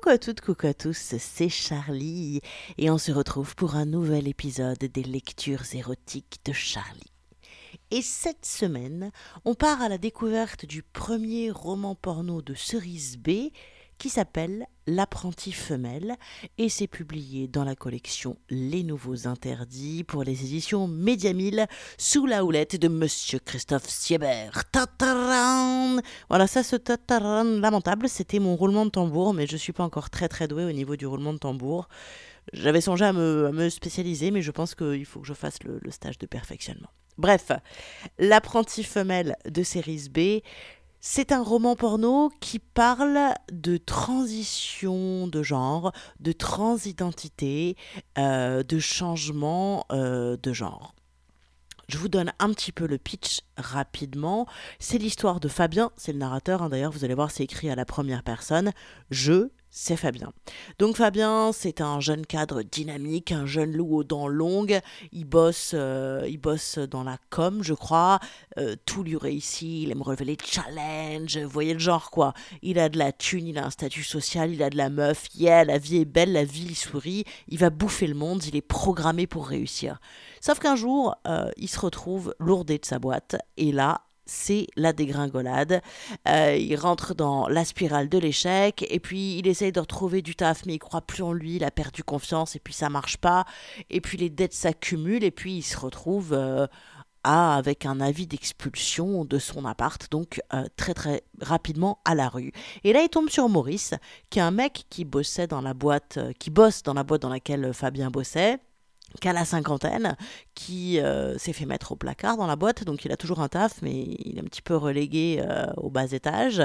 Coucou à toutes, coucou à tous, c'est Charlie et on se retrouve pour un nouvel épisode des lectures érotiques de Charlie. Et cette semaine, on part à la découverte du premier roman porno de Cerise B qui s'appelle L'apprenti femelle et c'est publié dans la collection Les Nouveaux Interdits pour les éditions Médiamille sous la houlette de Monsieur Christophe Siebert. Tataran voilà, ça, ce tataran lamentable, c'était mon roulement de tambour, mais je suis pas encore très très doué au niveau du roulement de tambour. J'avais songé à me, spécialiser, mais je pense qu'il faut que je fasse le, le stage de perfectionnement. Bref, L'apprenti femelle de Série B, c'est un roman porno qui parle de transition de genre, de transidentité, euh, de changement euh, de genre. Je vous donne un petit peu le pitch rapidement. C'est l'histoire de Fabien, c'est le narrateur, hein. d'ailleurs vous allez voir c'est écrit à la première personne. Je c'est Fabien. Donc Fabien, c'est un jeune cadre dynamique, un jeune loup aux dents longues. Il bosse, euh, il bosse dans la com, je crois. Euh, tout lui réussit. Il aime relever les challenges. Vous voyez le genre quoi. Il a de la thune, il a un statut social, il a de la meuf. Yeah, la vie est belle, la vie sourit. Il va bouffer le monde. Il est programmé pour réussir. Sauf qu'un jour, euh, il se retrouve lourdé de sa boîte. Et là, c'est la dégringolade. Euh, il rentre dans la spirale de l'échec et puis il essaye de retrouver du taf mais il croit plus en lui, il a perdu confiance et puis ça marche pas et puis les dettes s'accumulent et puis il se retrouve euh, avec un avis d'expulsion de son appart donc euh, très très rapidement à la rue. Et là il tombe sur Maurice qui est un mec qui bossait dans la boîte qui bosse dans la boîte dans laquelle Fabien bossait qu'à la cinquantaine, qui euh, s'est fait mettre au placard dans la boîte, donc il a toujours un taf, mais il est un petit peu relégué euh, au bas étage.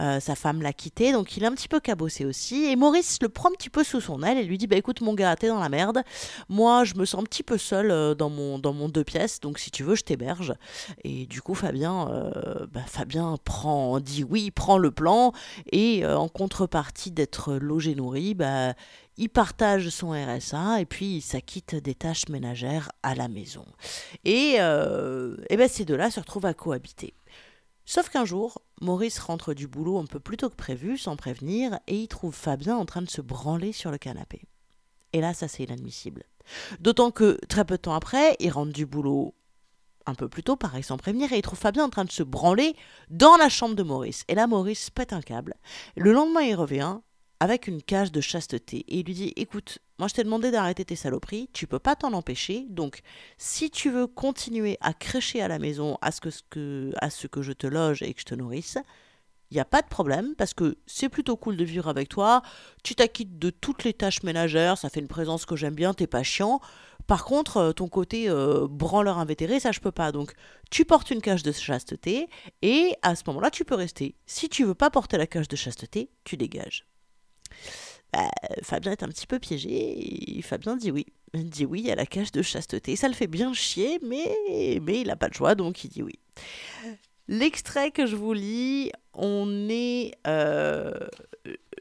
Euh, sa femme l'a quitté, donc il est un petit peu cabossé aussi. Et Maurice le prend un petit peu sous son aile et lui dit Bah écoute, mon gars, t'es dans la merde. Moi, je me sens un petit peu seul dans, mon, dans mon deux pièces, donc si tu veux, je t'héberge. Et du coup, Fabien, bah, Fabien prend, dit oui, prend le plan, et en contrepartie d'être logé nourri, bah, il partage son RSA et puis il s'acquitte des tâches ménagères à la maison. Et, euh, ben ces deux-là se retrouvent à cohabiter. Sauf qu'un jour, Maurice rentre du boulot un peu plus tôt que prévu, sans prévenir, et il trouve Fabien en train de se branler sur le canapé. Et là, ça c'est inadmissible. D'autant que très peu de temps après, il rentre du boulot un peu plus tôt, pareil, sans prévenir, et il trouve Fabien en train de se branler dans la chambre de Maurice. Et là, Maurice pète un câble. Le lendemain, il revient, avec une cage de chasteté et il lui dit écoute, moi je t'ai demandé d'arrêter tes saloperies, tu peux pas t'en empêcher, donc si tu veux continuer à crécher à la maison à ce que, à ce que je te loge et que je te nourrisse, il n'y a pas de problème parce que c'est plutôt cool de vivre avec toi, tu t'acquittes de toutes les tâches ménagères, ça fait une présence que j'aime bien, t'es pas chiant. Par contre, euh, ton côté euh, branleur invétéré, ça je peux pas. Donc, tu portes une cage de chasteté et à ce moment-là, tu peux rester. Si tu veux pas porter la cage de chasteté, tu dégages. Bah, Fabien est un petit peu piégé et Fabien dit oui. Il dit oui à la cage de chasteté. Ça le fait bien chier, mais, mais il n'a pas le choix, donc il dit oui. L'extrait que je vous lis, on est euh,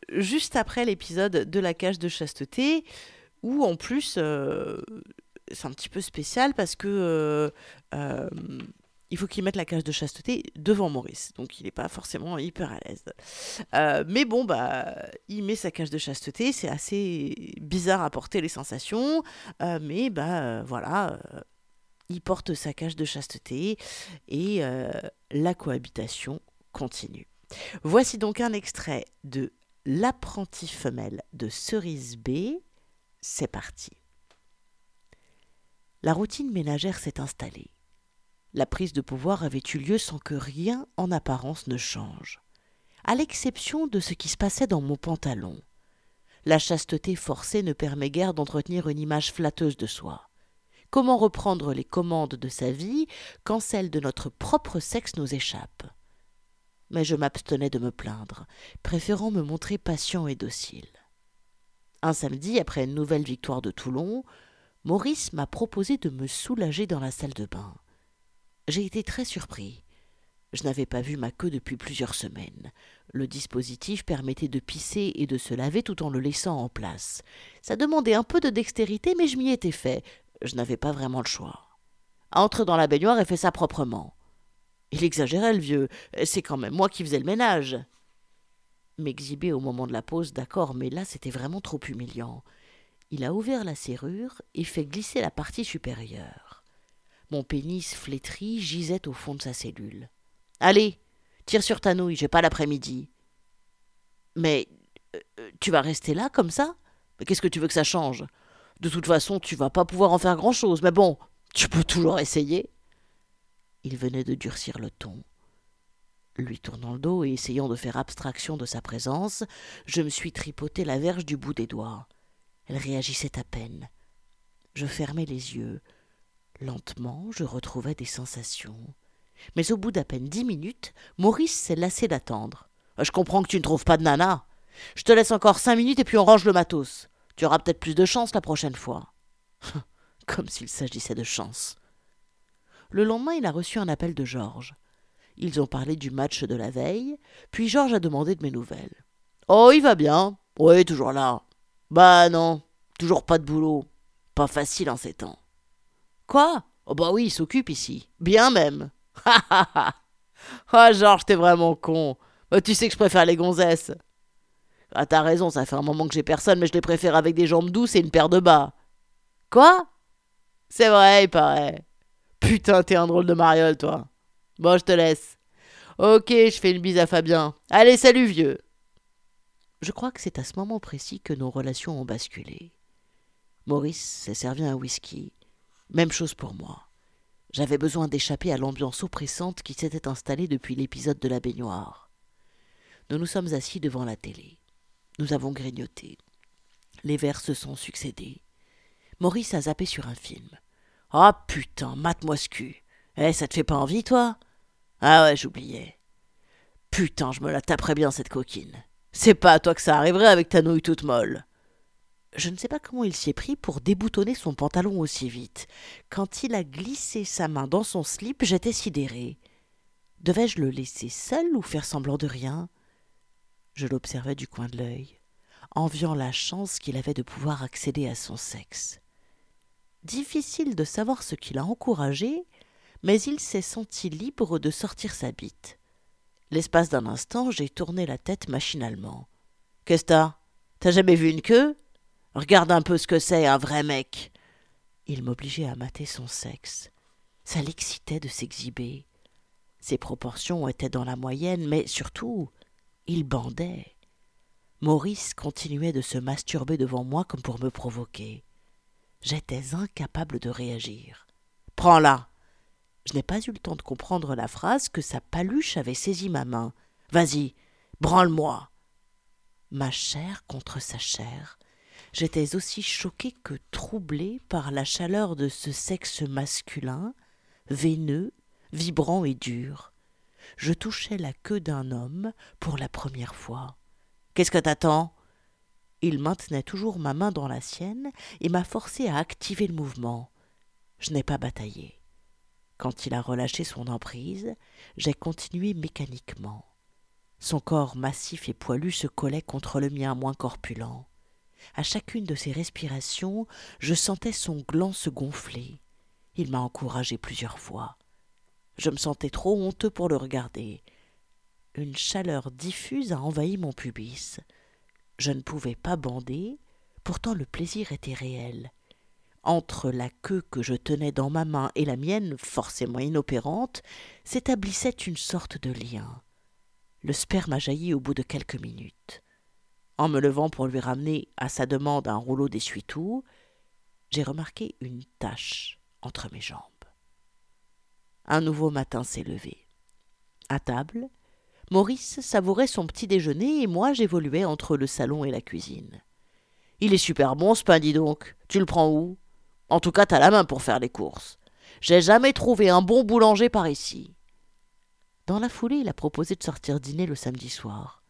juste après l'épisode de la cage de chasteté, où en plus, euh, c'est un petit peu spécial parce que euh, il faut qu'il mette la cage de chasteté devant Maurice. Donc il n'est pas forcément hyper à l'aise. Euh, mais bon, bah, il met sa cage de chasteté. C'est assez bizarre à porter les sensations. Euh, mais bah voilà, euh, il porte sa cage de chasteté et la cohabitation continue. Voici donc un extrait de L'apprenti femelle de Cerise B. C'est parti. La routine ménagère s'est installée. La prise de pouvoir avait eu lieu sans que rien en apparence ne change, à l'exception de ce qui se passait dans mon pantalon. La chasteté forcée ne permet guère d'entretenir une image flatteuse de soi. Comment reprendre les commandes de sa vie quand celles de notre propre sexe nous échappent? Mais je m'abstenais de me plaindre, préférant me montrer patient et docile. Un samedi, après une nouvelle victoire de Toulon, Maurice m'a proposé de me soulager dans la salle de bain. J'ai été très surpris. Je n'avais pas vu ma queue depuis plusieurs semaines. Le dispositif permettait de pisser et de se laver tout en le laissant en place. Ça demandait un peu de dextérité, mais je m'y étais fait. Je n'avais pas vraiment le choix. Entre dans la baignoire et fais ça proprement. Il exagérait, le vieux. C'est quand même moi qui faisais le ménage. M'exhiber au moment de la pause, d'accord, mais là c'était vraiment trop humiliant. Il a ouvert la serrure et fait glisser la partie supérieure. Mon pénis flétri gisait au fond de sa cellule. Allez, tire sur ta nouille, j'ai pas l'après-midi. Mais euh, tu vas rester là comme ça? Qu'est-ce que tu veux que ça change? De toute façon, tu vas pas pouvoir en faire grand-chose, mais bon, tu peux toujours essayer. Il venait de durcir le ton. Lui tournant le dos et essayant de faire abstraction de sa présence, je me suis tripoté la verge du bout des doigts. Elle réagissait à peine. Je fermais les yeux. Lentement, je retrouvais des sensations. Mais au bout d'à peine dix minutes, Maurice s'est lassé d'attendre. Je comprends que tu ne trouves pas de nana. Je te laisse encore cinq minutes et puis on range le matos. Tu auras peut-être plus de chance la prochaine fois. Comme s'il s'agissait de chance. Le lendemain, il a reçu un appel de Georges. Ils ont parlé du match de la veille, puis Georges a demandé de mes nouvelles. Oh, il va bien? Oui, toujours là. Bah non, toujours pas de boulot. Pas facile en ces temps. Quoi? Oh bah oui, il s'occupe ici. Bien même. Ha ha ha Ah, Georges, t'es vraiment con. Bah, tu sais que je préfère les gonzesses. Ah, t'as raison, ça fait un moment que j'ai personne, mais je les préfère avec des jambes douces et une paire de bas. Quoi? C'est vrai, il paraît. Putain, t'es un drôle de mariole, toi. Bon, je te laisse. Ok, je fais une bise à Fabien. Allez, salut, vieux. Je crois que c'est à ce moment précis que nos relations ont basculé. Maurice s'est servi un whisky. Même chose pour moi. J'avais besoin d'échapper à l'ambiance oppressante qui s'était installée depuis l'épisode de la baignoire. Nous nous sommes assis devant la télé. Nous avons grignoté. Les verres se sont succédés. Maurice a zappé sur un film. Ah putain, mate-moi. Eh, ça te fait pas envie, toi? Ah ouais, j'oubliais. Putain, je me la taperais bien, cette coquine. C'est pas à toi que ça arriverait avec ta nouille toute molle. Je ne sais pas comment il s'y est pris pour déboutonner son pantalon aussi vite. Quand il a glissé sa main dans son slip, j'étais sidéré. Devais-je le laisser seul ou faire semblant de rien? Je l'observais du coin de l'œil, enviant la chance qu'il avait de pouvoir accéder à son sexe. Difficile de savoir ce qui l'a encouragé, mais il s'est senti libre de sortir sa bite. L'espace d'un instant, j'ai tourné la tête machinalement. Qu'est-ce t'as? T'as jamais vu une queue? Regarde un peu ce que c'est, un vrai mec. Il m'obligeait à mater son sexe. Ça l'excitait de s'exhiber. Ses proportions étaient dans la moyenne, mais surtout, il bandait. Maurice continuait de se masturber devant moi comme pour me provoquer. J'étais incapable de réagir. Prends-la je n'ai pas eu le temps de comprendre la phrase que sa paluche avait saisi ma main. Vas-y, branle-moi. Ma chair contre sa chair, j'étais aussi choqué que troublé par la chaleur de ce sexe masculin, veineux, vibrant et dur. Je touchais la queue d'un homme pour la première fois. Qu'est-ce que t'attends? Il maintenait toujours ma main dans la sienne et m'a forcé à activer le mouvement. Je n'ai pas bataillé. Quand il a relâché son emprise, j'ai continué mécaniquement. Son corps massif et poilu se collait contre le mien moins corpulent. À chacune de ses respirations, je sentais son gland se gonfler. Il m'a encouragé plusieurs fois. Je me sentais trop honteux pour le regarder. Une chaleur diffuse a envahi mon pubis. Je ne pouvais pas bander, pourtant le plaisir était réel. Entre la queue que je tenais dans ma main et la mienne, forcément inopérante, s'établissait une sorte de lien. Le sperme a jailli au bout de quelques minutes. En me levant pour lui ramener à sa demande un rouleau d'essuie-tout, j'ai remarqué une tache entre mes jambes. Un nouveau matin s'est levé. À table, Maurice savourait son petit déjeuner et moi j'évoluais entre le salon et la cuisine. Il est super bon ce pain, dis donc. Tu le prends où? En tout cas, t'as la main pour faire les courses. J'ai jamais trouvé un bon boulanger par ici. Dans la foulée, il a proposé de sortir dîner le samedi soir.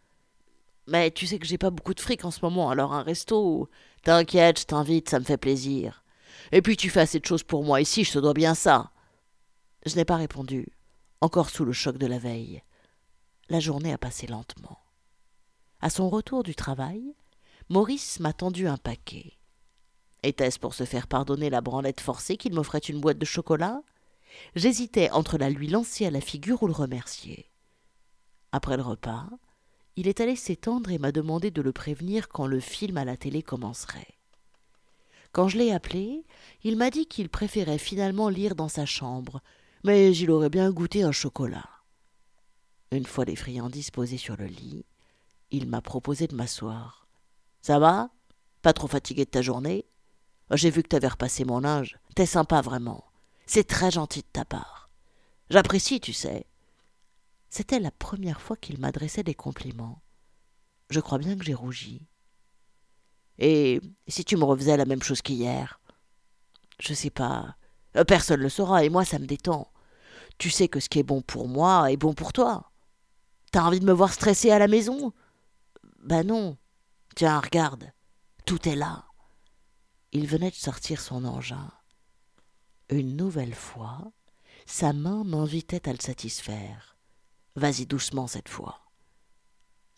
Mais tu sais que j'ai pas beaucoup de fric en ce moment, alors un resto. T'inquiète, je t'invite, ça me fait plaisir. Et puis tu fais assez de choses pour moi ici, je te dois bien ça. Je n'ai pas répondu, encore sous le choc de la veille. La journée a passé lentement. À son retour du travail, Maurice m'a tendu un paquet. Était-ce pour se faire pardonner la branlette forcée qu'il m'offrait une boîte de chocolat? J'hésitais entre la lui lancer à la figure ou le remercier. Après le repas, il est allé s'étendre et m'a demandé de le prévenir quand le film à la télé commencerait. Quand je l'ai appelé, il m'a dit qu'il préférait finalement lire dans sa chambre, mais il aurait bien goûté un chocolat. Une fois les friandises posées sur le lit, il m'a proposé de m'asseoir. Ça va? Pas trop fatigué de ta journée? J'ai vu que t'avais repassé mon linge. T'es sympa vraiment. C'est très gentil de ta part. J'apprécie, tu sais. C'était la première fois qu'il m'adressait des compliments. Je crois bien que j'ai rougi. Et si tu me refaisais la même chose qu'hier? Je sais pas. Euh, personne ne le saura, et moi ça me détend. Tu sais que ce qui est bon pour moi est bon pour toi. T'as envie de me voir stressé à la maison? Ben non. Tiens, regarde. Tout est là. Il venait de sortir son engin. Une nouvelle fois, sa main m'invitait à le satisfaire. Vas-y doucement cette fois.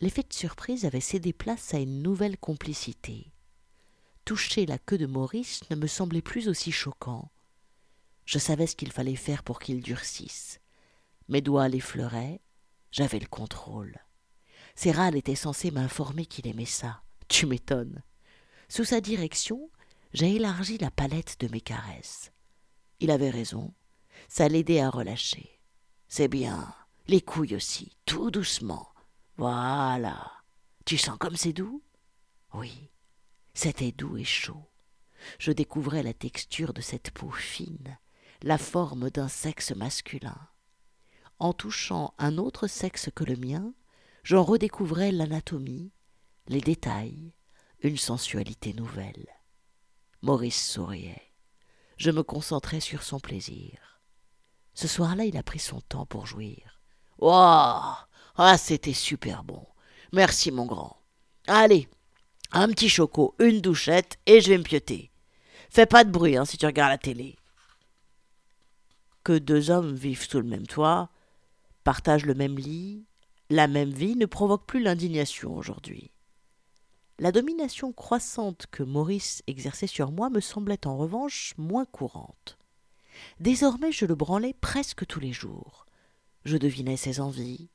L'effet de surprise avait cédé place à une nouvelle complicité. Toucher la queue de Maurice ne me semblait plus aussi choquant. Je savais ce qu'il fallait faire pour qu'il durcisse. Mes doigts l'effleuraient, j'avais le contrôle. Ses râles étaient censés m'informer qu'il aimait ça. Tu m'étonnes. Sous sa direction, j'ai élargi la palette de mes caresses. Il avait raison, ça l'aidait à relâcher. C'est bien, les couilles aussi, tout doucement. Voilà. Tu sens comme c'est doux? Oui, c'était doux et chaud. Je découvrais la texture de cette peau fine, la forme d'un sexe masculin. En touchant un autre sexe que le mien, j'en redécouvrais l'anatomie, les détails, une sensualité nouvelle. Maurice souriait. Je me concentrais sur son plaisir. Ce soir-là, il a pris son temps pour jouir. Oh ah, c'était super bon. Merci, mon grand. Allez, un petit choco, une douchette, et je vais me pioter. Fais pas de bruit hein, si tu regardes la télé. Que deux hommes vivent sous le même toit, partagent le même lit, la même vie ne provoque plus l'indignation aujourd'hui. La domination croissante que Maurice exerçait sur moi me semblait en revanche moins courante. Désormais je le branlais presque tous les jours. Je devinais ses envies,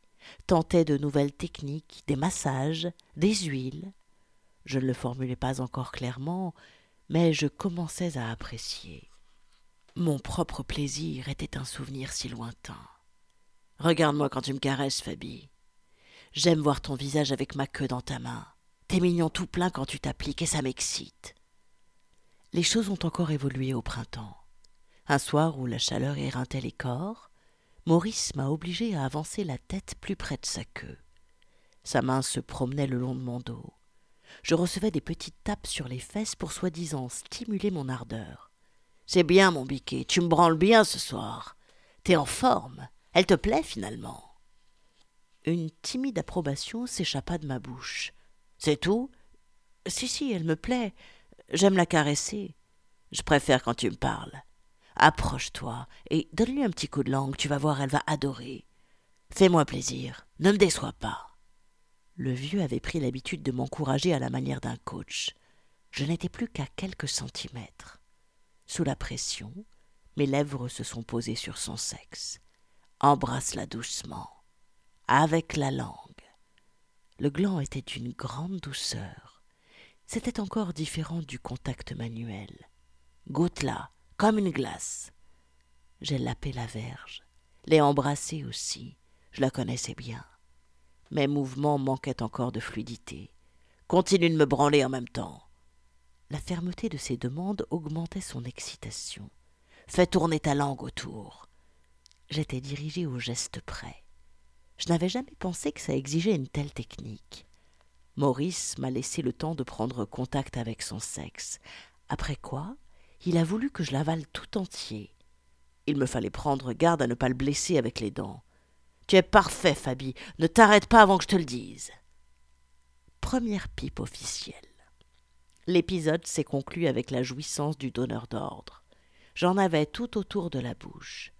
tentait de nouvelles techniques, des massages, des huiles. Je ne le formulais pas encore clairement, mais je commençais à apprécier. Mon propre plaisir était un souvenir si lointain. Regarde-moi quand tu me caresses, Fabi. J'aime voir ton visage avec ma queue dans ta main. T'es mignon tout plein quand tu t'appliques et ça m'excite. Les choses ont encore évolué au printemps. Un soir où la chaleur éreintait les corps, Maurice m'a obligé à avancer la tête plus près de sa queue. Sa main se promenait le long de mon dos. Je recevais des petites tapes sur les fesses pour soi-disant stimuler mon ardeur. C'est bien, mon biquet, tu me branles bien ce soir. T'es en forme. Elle te plaît finalement. Une timide approbation s'échappa de ma bouche. C'est tout? Si, si, elle me plaît. J'aime la caresser. Je préfère quand tu me parles. Approche-toi et donne-lui un petit coup de langue, tu vas voir, elle va adorer. Fais-moi plaisir, ne me déçois pas. Le vieux avait pris l'habitude de m'encourager à la manière d'un coach. Je n'étais plus qu'à quelques centimètres. Sous la pression, mes lèvres se sont posées sur son sexe. Embrasse-la doucement, avec la langue. Le gland était d'une grande douceur. C'était encore différent du contact manuel. Goûte-la, comme une glace. J'ai lapé la verge, l'ai embrassée aussi, je la connaissais bien. Mes mouvements manquaient encore de fluidité. Continue de me branler en même temps. La fermeté de ses demandes augmentait son excitation. Fais tourner ta langue autour. J'étais dirigé au geste près. Je n'avais jamais pensé que ça exigeait une telle technique. Maurice m'a laissé le temps de prendre contact avec son sexe, après quoi il a voulu que je l'avale tout entier. Il me fallait prendre garde à ne pas le blesser avec les dents. Tu es parfait, Fabi. Ne t'arrête pas avant que je te le dise. Première pipe officielle. L'épisode s'est conclu avec la jouissance du donneur d'ordre. J'en avais tout autour de la bouche.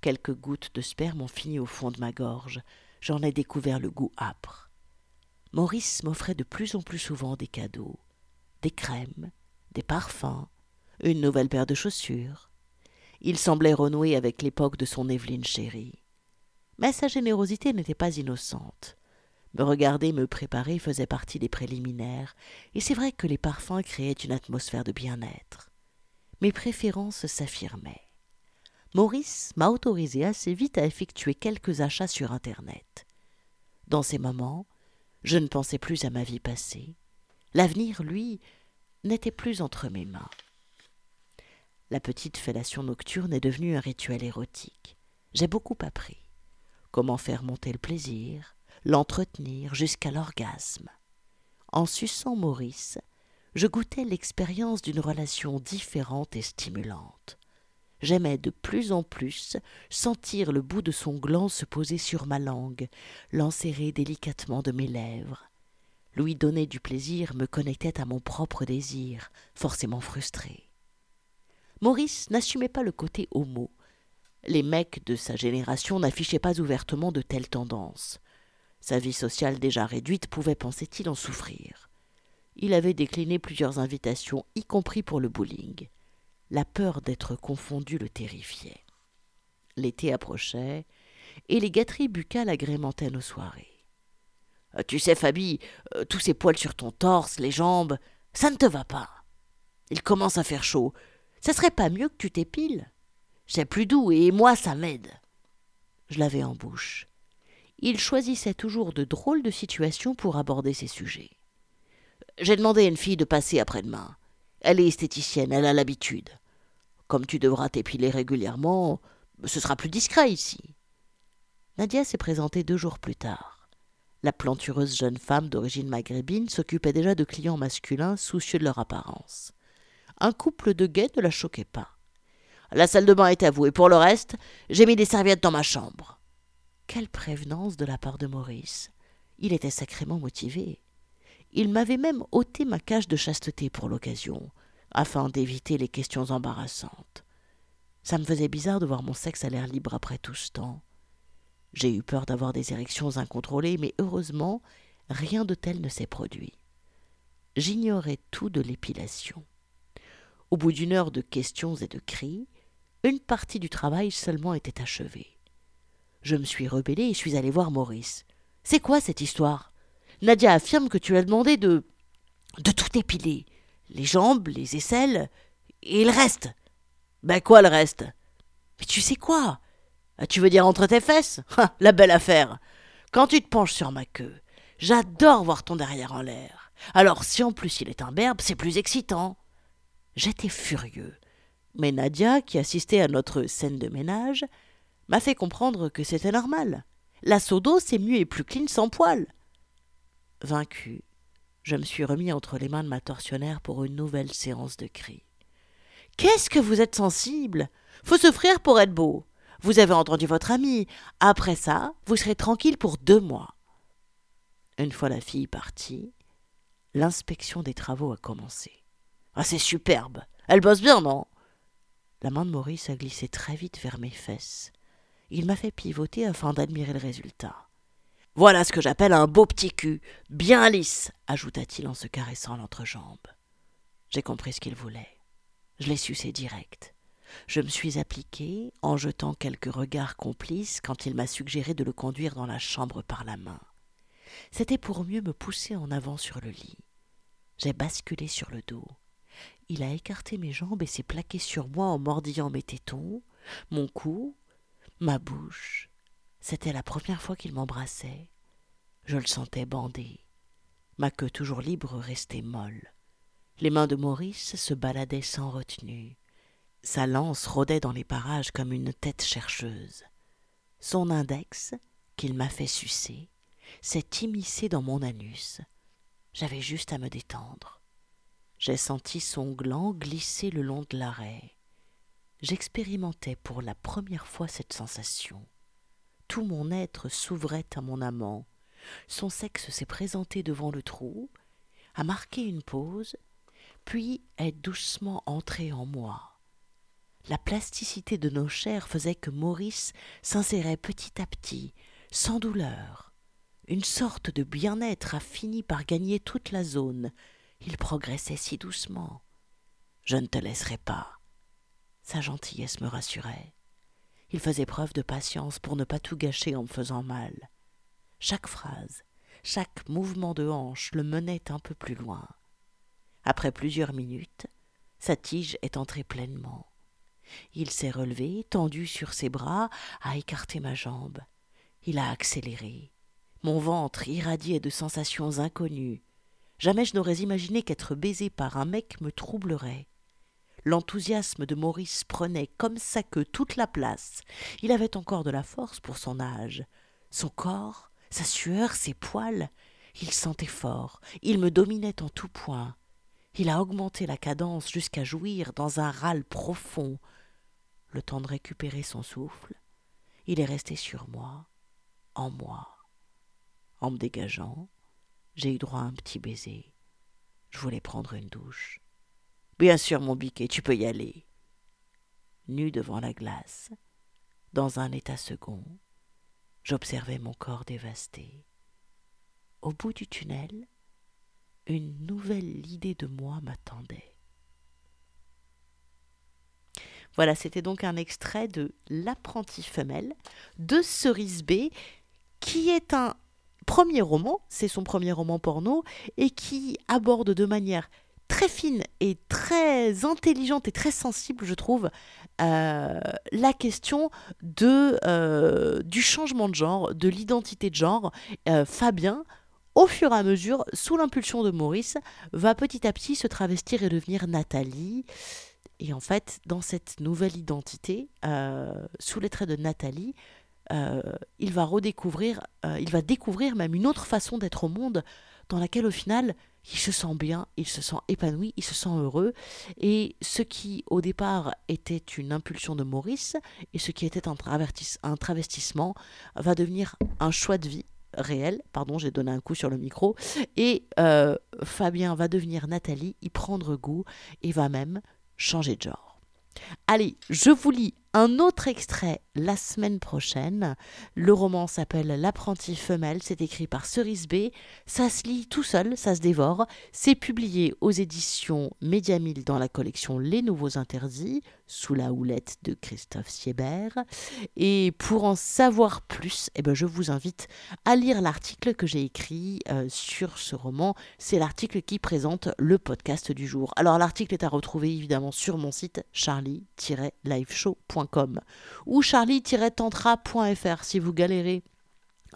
Quelques gouttes de sperme ont fini au fond de ma gorge. J'en ai découvert le goût âpre. Maurice m'offrait de plus en plus souvent des cadeaux, des crèmes, des parfums, une nouvelle paire de chaussures. Il semblait renouer avec l'époque de son Evelyne chérie. Mais sa générosité n'était pas innocente. Me regarder, me préparer faisait partie des préliminaires, et c'est vrai que les parfums créaient une atmosphère de bien-être. Mes préférences s'affirmaient. Maurice m'a autorisé assez vite à effectuer quelques achats sur Internet. Dans ces moments, je ne pensais plus à ma vie passée. L'avenir, lui, n'était plus entre mes mains. La petite fellation nocturne est devenue un rituel érotique. J'ai beaucoup appris. Comment faire monter le plaisir, l'entretenir jusqu'à l'orgasme. En suçant Maurice, je goûtais l'expérience d'une relation différente et stimulante. J'aimais de plus en plus sentir le bout de son gland se poser sur ma langue, l'enserrer délicatement de mes lèvres. Lui donner du plaisir me connectait à mon propre désir, forcément frustré. Maurice n'assumait pas le côté homo. Les mecs de sa génération n'affichaient pas ouvertement de telles tendances. Sa vie sociale déjà réduite pouvait, pensait-il, en souffrir. Il avait décliné plusieurs invitations, y compris pour le bowling. La peur d'être confondu le terrifiait. L'été approchait, et les gâteries buccales agrémentaient nos soirées. Tu sais, Fabi, euh, tous ces poils sur ton torse, les jambes, ça ne te va pas. Il commence à faire chaud. Ça serait pas mieux que tu t'épiles C'est plus doux, et moi, ça m'aide. Je l'avais en bouche il choisissait toujours de drôles de situations pour aborder ces sujets. J'ai demandé à une fille de passer après-demain. Elle est esthéticienne, elle a l'habitude. Comme tu devras t'épiler régulièrement, ce sera plus discret ici. Nadia s'est présentée deux jours plus tard. La plantureuse jeune femme d'origine maghrébine s'occupait déjà de clients masculins soucieux de leur apparence. Un couple de gays ne la choquait pas. La salle de bain est à vous, et pour le reste, j'ai mis des serviettes dans ma chambre. Quelle prévenance de la part de Maurice. Il était sacrément motivé. Il m'avait même ôté ma cage de chasteté pour l'occasion, afin d'éviter les questions embarrassantes. Ça me faisait bizarre de voir mon sexe à l'air libre après tout ce temps. J'ai eu peur d'avoir des érections incontrôlées, mais heureusement, rien de tel ne s'est produit. J'ignorais tout de l'épilation. Au bout d'une heure de questions et de cris, une partie du travail seulement était achevée. Je me suis rebellé et suis allé voir Maurice. C'est quoi cette histoire? Nadia affirme que tu as demandé de. de tout épiler. Les jambes, les aisselles, et le reste. Ben quoi le reste? Mais tu sais quoi? Ah, Tu veux dire entre tes fesses? La belle affaire Quand tu te penches sur ma queue, j'adore voir ton derrière en l'air. Alors si en plus il est un berbe, c'est plus excitant. J'étais furieux. Mais Nadia, qui assistait à notre scène de ménage, m'a fait comprendre que c'était normal. La d'eau, c'est mieux et plus clean sans poil. Vaincu, je me suis remis entre les mains de ma tortionnaire pour une nouvelle séance de cris. Qu'est-ce que vous êtes sensible Faut s'offrir pour être beau. Vous avez entendu votre ami. Après ça, vous serez tranquille pour deux mois. Une fois la fille partie, l'inspection des travaux a commencé. Ah, c'est superbe. Elle bosse bien, non? La main de Maurice a glissé très vite vers mes fesses. Il m'a fait pivoter afin d'admirer le résultat. Voilà ce que j'appelle un beau petit cul, bien lisse, ajouta-t-il en se caressant l'entrejambe. J'ai compris ce qu'il voulait. Je l'ai sucé direct. Je me suis appliqué en jetant quelques regards complices quand il m'a suggéré de le conduire dans la chambre par la main. C'était pour mieux me pousser en avant sur le lit. J'ai basculé sur le dos. Il a écarté mes jambes et s'est plaqué sur moi en mordillant mes tétons, mon cou ma bouche. C'était la première fois qu'il m'embrassait. Je le sentais bandé. Ma queue toujours libre restait molle. Les mains de Maurice se baladaient sans retenue. Sa lance rôdait dans les parages comme une tête chercheuse. Son index, qu'il m'a fait sucer, s'est immiscé dans mon anus. J'avais juste à me détendre. J'ai senti son gland glisser le long de l'arrêt j'expérimentais pour la première fois cette sensation. Tout mon être s'ouvrait à mon amant. Son sexe s'est présenté devant le trou, a marqué une pause, puis est doucement entré en moi. La plasticité de nos chairs faisait que Maurice s'insérait petit à petit, sans douleur. Une sorte de bien-être a fini par gagner toute la zone. Il progressait si doucement. Je ne te laisserai pas. Sa gentillesse me rassurait. Il faisait preuve de patience pour ne pas tout gâcher en me faisant mal. Chaque phrase, Chaque mouvement de hanche le menait un peu plus loin. Après plusieurs minutes, sa tige est entrée pleinement. Il s'est relevé, tendu sur ses bras, a écarté ma jambe. Il a accéléré. Mon ventre irradiait de sensations inconnues. Jamais je n'aurais imaginé qu'être baisé par un mec me troublerait. L'enthousiasme de Maurice prenait comme ça que toute la place. Il avait encore de la force pour son âge. Son corps, sa sueur, ses poils, il sentait fort, il me dominait en tout point. Il a augmenté la cadence jusqu'à jouir dans un râle profond. Le temps de récupérer son souffle, il est resté sur moi, en moi. En me dégageant, j'ai eu droit à un petit baiser. Je voulais prendre une douche. Bien sûr, mon biquet, tu peux y aller. Nu devant la glace, dans un état second, j'observais mon corps dévasté. Au bout du tunnel, une nouvelle idée de moi m'attendait. Voilà, c'était donc un extrait de L'apprenti femelle de Cerise B, qui est un premier roman, c'est son premier roman porno, et qui aborde de manière très fine et très intelligente et très sensible, je trouve, euh, la question de, euh, du changement de genre, de l'identité de genre. Euh, Fabien, au fur et à mesure, sous l'impulsion de Maurice, va petit à petit se travestir et devenir Nathalie. Et en fait, dans cette nouvelle identité, sous les traits de Nathalie, il va redécouvrir, il va découvrir même une autre façon d'être au monde, dans laquelle au final, il se sent bien, il se sent épanoui, il se sent heureux. Et ce qui au départ était une impulsion de Maurice et ce qui était un, un travestissement va devenir un choix de vie réel. Pardon, j'ai donné un coup sur le micro. Et euh, Fabien va devenir Nathalie, y prendre goût et va même changer de genre. Allez, je vous lis un autre extrait la semaine prochaine. Le roman s'appelle L'apprenti femelle, c'est écrit par Cerise B. Ça se lit tout seul, ça se dévore. C'est publié aux éditions Médiamille dans la collection Les Nouveaux Interdits, sous la houlette de Christophe Siebert. Et pour en savoir plus, eh ben, je vous invite à lire l'article que j'ai écrit euh, sur ce roman. C'est l'article qui présente le podcast du jour. Alors l'article est à retrouver évidemment sur mon site charlie-liveshow.com ou charlie-tantra.fr si vous galérez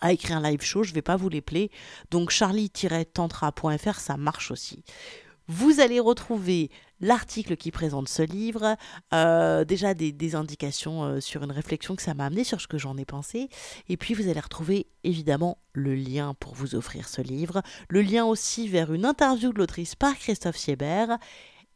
à écrire un live show, je ne vais pas vous les plaire. Donc charlie-tantra.fr, ça marche aussi. Vous allez retrouver l'article qui présente ce livre, euh, déjà des, indications euh, sur une réflexion que ça m'a amené, sur ce que j'en ai pensé. Et puis vous allez retrouver évidemment le lien pour vous offrir ce livre, le lien aussi vers une interview de l'autrice par Christophe Siebert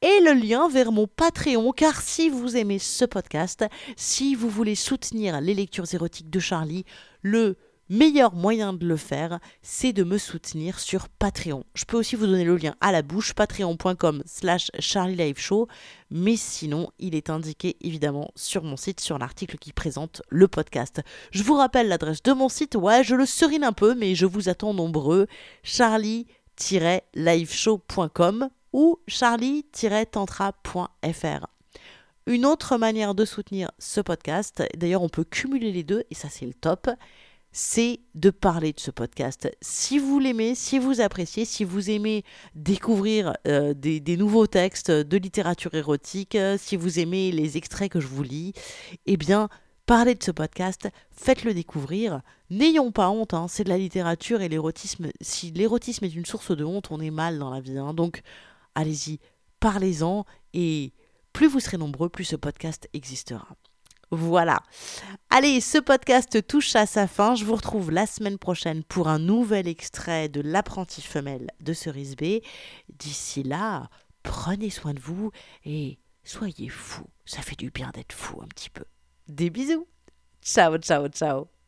et le lien vers mon Patreon, car si vous aimez ce podcast, si vous voulez soutenir les lectures érotiques de Charlie, le meilleur moyen de le faire, c'est de me soutenir sur Patreon. Je peux aussi vous donner le lien à la bouche, patreon.com slash charlieliveshow, mais sinon, il est indiqué évidemment sur mon site, sur l'article qui présente le podcast. Je vous rappelle l'adresse de mon site, ouais, je le serine un peu, mais je vous attends nombreux, charlie-liveshow.com ou charlie-tantra.fr. Une autre manière de soutenir ce podcast, d'ailleurs on peut cumuler les deux et ça c'est le top, c'est de parler de ce podcast. Si vous l'aimez, si vous appréciez, si vous aimez découvrir euh, des, nouveaux textes de littérature érotique, euh, si vous aimez les extraits que je vous lis, eh bien parlez de ce podcast, faites-le découvrir. N'ayons pas honte, hein, c'est de la littérature et l'érotisme. Si l'érotisme est une source de honte, on est mal dans la vie. Hein. donc allez-y, parlez-en et plus vous serez nombreux, plus ce podcast existera. Voilà. Allez, ce podcast touche à sa fin. Je vous retrouve la semaine prochaine pour un nouvel extrait de L'apprenti femelle de Cerise B. D'ici là, prenez soin de vous et soyez fous. Ça fait du bien d'être fou un petit peu. Des bisous. Ciao, ciao, ciao.